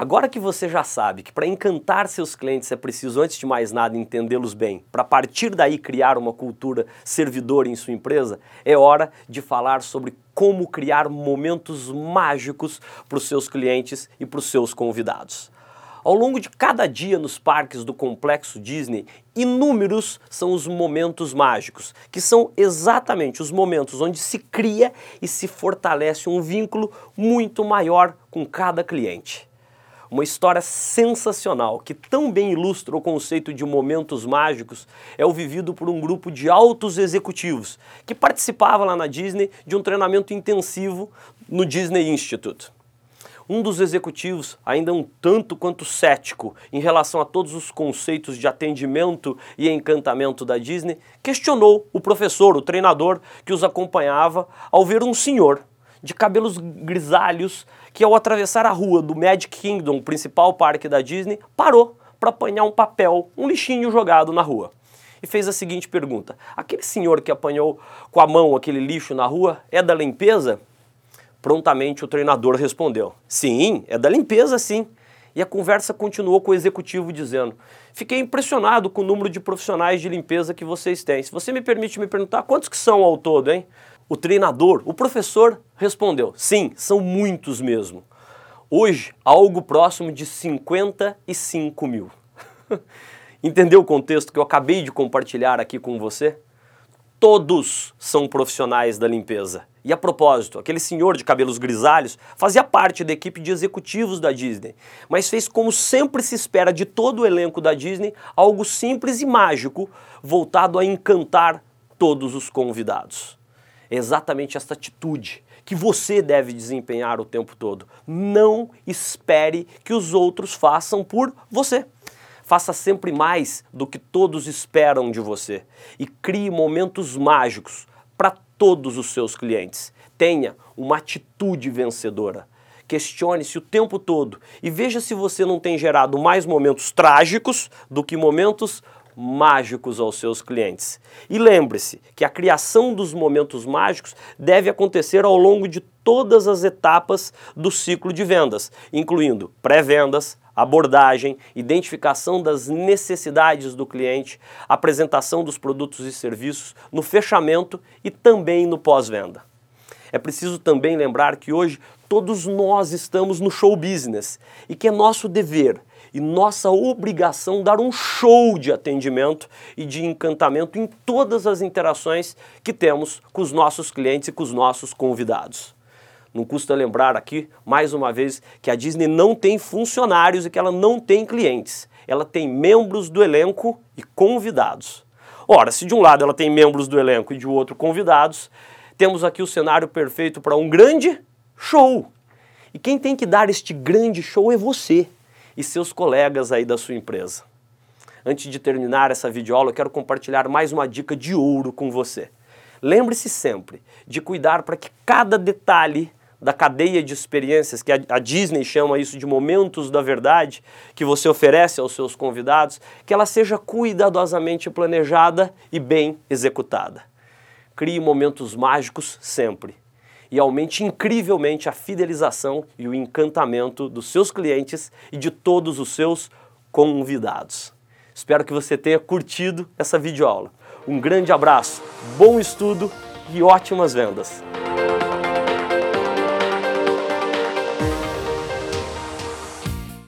Agora que você já sabe que para encantar seus clientes é preciso, antes de mais nada, entendê-los bem, para partir daí criar uma cultura servidora em sua empresa, é hora de falar sobre como criar momentos mágicos para os seus clientes e para os seus convidados. Ao longo de cada dia nos parques do complexo Disney, inúmeros são os momentos mágicos, que são exatamente os momentos onde se cria e se fortalece um vínculo muito maior com cada cliente. Uma história sensacional que tão bem ilustra o conceito de momentos mágicos é o vivido por um grupo de altos executivos que participava lá na Disney de um treinamento intensivo no Disney Institute. Um dos executivos, ainda um tanto quanto cético em relação a todos os conceitos de atendimento e encantamento da Disney, questionou o professor, o treinador que os acompanhava, ao ver um senhor de cabelos grisalhos que ao atravessar a rua do Magic Kingdom, principal parque da Disney, parou para apanhar um papel, um lixinho jogado na rua. E fez a seguinte pergunta: Aquele senhor que apanhou com a mão aquele lixo na rua é da limpeza? Prontamente o treinador respondeu: Sim, é da limpeza, sim. E a conversa continuou com o executivo dizendo: Fiquei impressionado com o número de profissionais de limpeza que vocês têm. Se você me permite me perguntar, quantos que são ao todo, hein? O treinador, o professor, respondeu: sim, são muitos mesmo. Hoje, algo próximo de 55 mil. Entendeu o contexto que eu acabei de compartilhar aqui com você? Todos são profissionais da limpeza. E a propósito, aquele senhor de cabelos grisalhos fazia parte da equipe de executivos da Disney, mas fez como sempre se espera de todo o elenco da Disney, algo simples e mágico, voltado a encantar todos os convidados exatamente esta atitude que você deve desempenhar o tempo todo. Não espere que os outros façam por você. Faça sempre mais do que todos esperam de você e crie momentos mágicos para todos os seus clientes. Tenha uma atitude vencedora. Questione-se o tempo todo e veja se você não tem gerado mais momentos trágicos do que momentos mágicos aos seus clientes. E lembre-se que a criação dos momentos mágicos deve acontecer ao longo de todas as etapas do ciclo de vendas, incluindo pré-vendas, abordagem, identificação das necessidades do cliente, apresentação dos produtos e serviços, no fechamento e também no pós-venda. É preciso também lembrar que hoje todos nós estamos no show business e que é nosso dever e nossa obrigação dar um show de atendimento e de encantamento em todas as interações que temos com os nossos clientes e com os nossos convidados. Não custa lembrar aqui, mais uma vez, que a Disney não tem funcionários e que ela não tem clientes. Ela tem membros do elenco e convidados. Ora, se de um lado ela tem membros do elenco e de outro convidados, temos aqui o cenário perfeito para um grande show. E quem tem que dar este grande show é você e seus colegas aí da sua empresa. Antes de terminar essa videoaula, eu quero compartilhar mais uma dica de ouro com você. Lembre-se sempre de cuidar para que cada detalhe da cadeia de experiências, que a Disney chama isso de momentos da verdade, que você oferece aos seus convidados, que ela seja cuidadosamente planejada e bem executada. Crie momentos mágicos sempre e aumente incrivelmente a fidelização e o encantamento dos seus clientes e de todos os seus convidados. Espero que você tenha curtido essa videoaula. Um grande abraço, bom estudo e ótimas vendas!